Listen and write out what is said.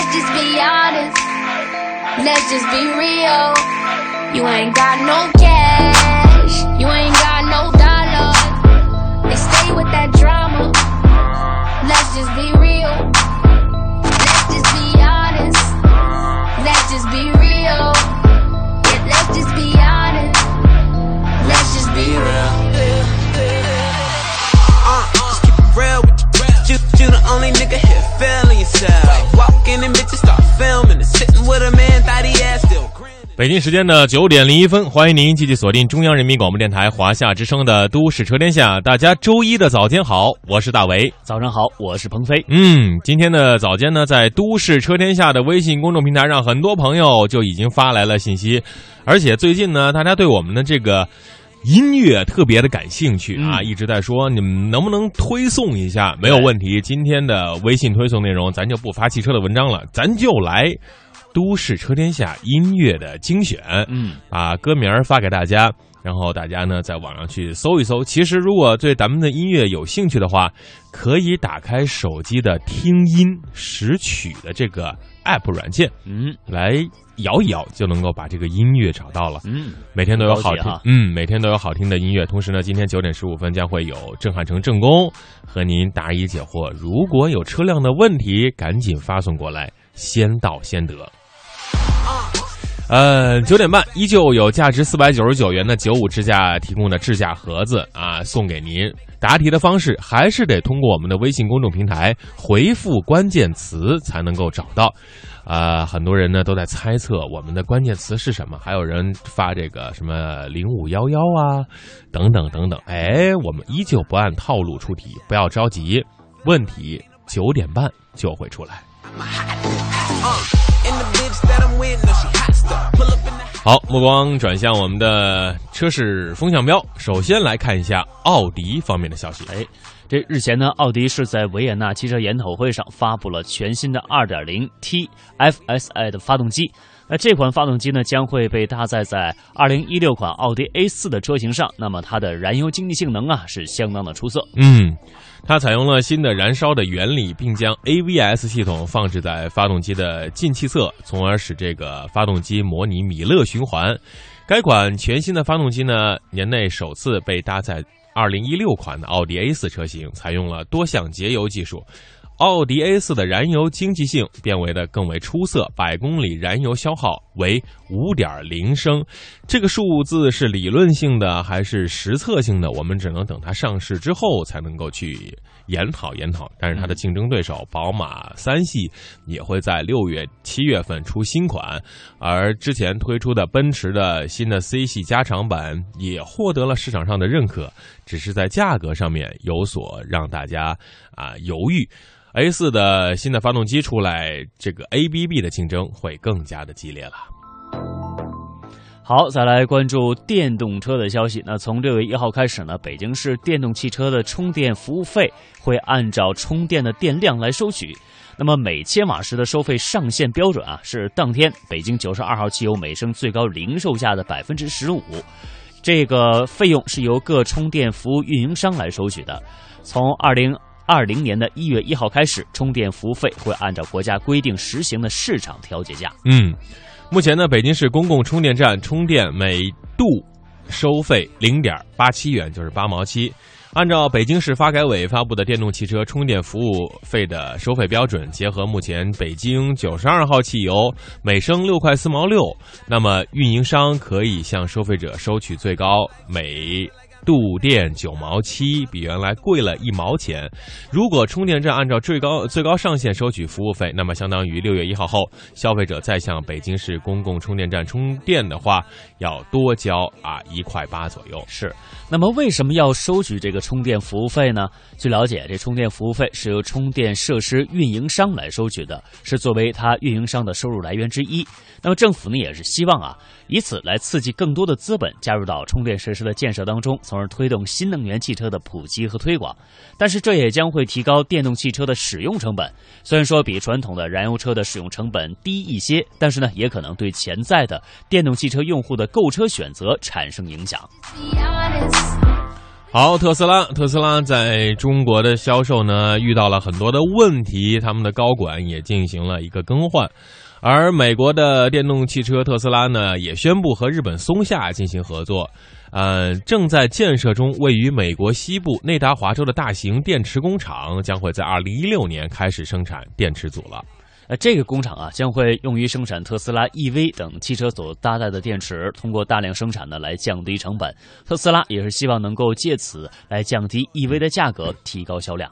Let's just be honest. Let's just be real. You ain't got no cash. 北京时间的九点零一分，欢迎您继续锁定中央人民广播电台华夏之声的《都市车天下》。大家周一的早间好，我是大为。早上好，我是鹏飞。嗯，今天的早间呢，在《都市车天下》的微信公众平台上，很多朋友就已经发来了信息，而且最近呢，大家对我们的这个。音乐特别的感兴趣啊，一直在说你们能不能推送一下？没有问题，今天的微信推送内容咱就不发汽车的文章了，咱就来《都市车天下》音乐的精选。嗯，把歌名发给大家，然后大家呢在网上去搜一搜。其实如果对咱们的音乐有兴趣的话，可以打开手机的听音识曲的这个 app 软件，嗯来摇一摇就能够把这个音乐找到了。嗯，每天都有好听嗯，每天都有好听的音乐。同时呢，今天九点十五分将会有郑汉成正宫和您答疑解惑。如果有车辆的问题，赶紧发送过来，先到先得。呃，九点半依旧有价值四百九十九元的九五支架提供的支架盒子啊，送给您。答题的方式还是得通过我们的微信公众平台回复关键词才能够找到。啊、很多人呢都在猜测我们的关键词是什么，还有人发这个什么零五幺幺啊，等等等等。哎，我们依旧不按套路出题，不要着急，问题九点半就会出来。好，目光转向我们的车市风向标，首先来看一下奥迪方面的消息。哎，这日前呢，奥迪是在维也纳汽车研讨会上发布了全新的 2.0T FSI 的发动机。那这款发动机呢，将会被搭载在2016款奥迪 A4 的车型上。那么它的燃油经济性能啊，是相当的出色。嗯，它采用了新的燃烧的原理，并将 AVS 系统放置在发动机的进气侧，从而使这个发动机模拟米勒循环。该款全新的发动机呢，年内首次被搭载2016款的奥迪 A4 车型，采用了多项节油技术。奥迪 A4 的燃油经济性变为的更为出色，百公里燃油消耗为五点零升。这个数字是理论性的还是实测性的？我们只能等它上市之后才能够去研讨研讨。但是它的竞争对手宝马三系也会在六月、七月份出新款，而之前推出的奔驰的新的 C 系加长版也获得了市场上的认可，只是在价格上面有所让大家啊犹豫。A 四的新的发动机出来，这个 ABB 的竞争会更加的激烈了。好，再来关注电动车的消息。那从六月一号开始呢，北京市电动汽车的充电服务费会按照充电的电量来收取。那么每千瓦时的收费上限标准啊，是当天北京九十二号汽油每升最高零售价的百分之十五。这个费用是由各充电服务运营商来收取的。从二零二零年的一月一号开始，充电服务费会按照国家规定实行的市场调节价。嗯，目前呢，北京市公共充电站充电每度收费零点八七元，就是八毛七。按照北京市发改委发布的电动汽车充电服务费的收费标准，结合目前北京九十二号汽油每升六块四毛六，那么运营商可以向收费者收取最高每度电九毛七，比原来贵了一毛钱。如果充电站按照最高最高上限收取服务费，那么相当于六月一号后，消费者再向北京市公共充电站充电的话，要多交啊一块八左右。是，那么为什么要收取这个充电服务费呢？据了解，这充电服务费是由充电设施运营商来收取的，是作为它运营商的收入来源之一。那么政府呢，也是希望啊，以此来刺激更多的资本加入到充电设施的建设当中，从而推动新能源汽车的普及和推广。但是这也将会提高电动汽车的使用成本。虽然说比传统的燃油车的使用成本低一些，但是呢，也可能对潜在的电动汽车用户的购车选择产生影响。好，特斯拉，特斯拉在中国的销售呢遇到了很多的问题，他们的高管也进行了一个更换。而美国的电动汽车特斯拉呢，也宣布和日本松下进行合作，呃，正在建设中，位于美国西部内达华州的大型电池工厂将会在二零一六年开始生产电池组了。呃，这个工厂啊，将会用于生产特斯拉 EV 等汽车所搭载的电池，通过大量生产呢来降低成本。特斯拉也是希望能够借此来降低 EV 的价格，提高销量。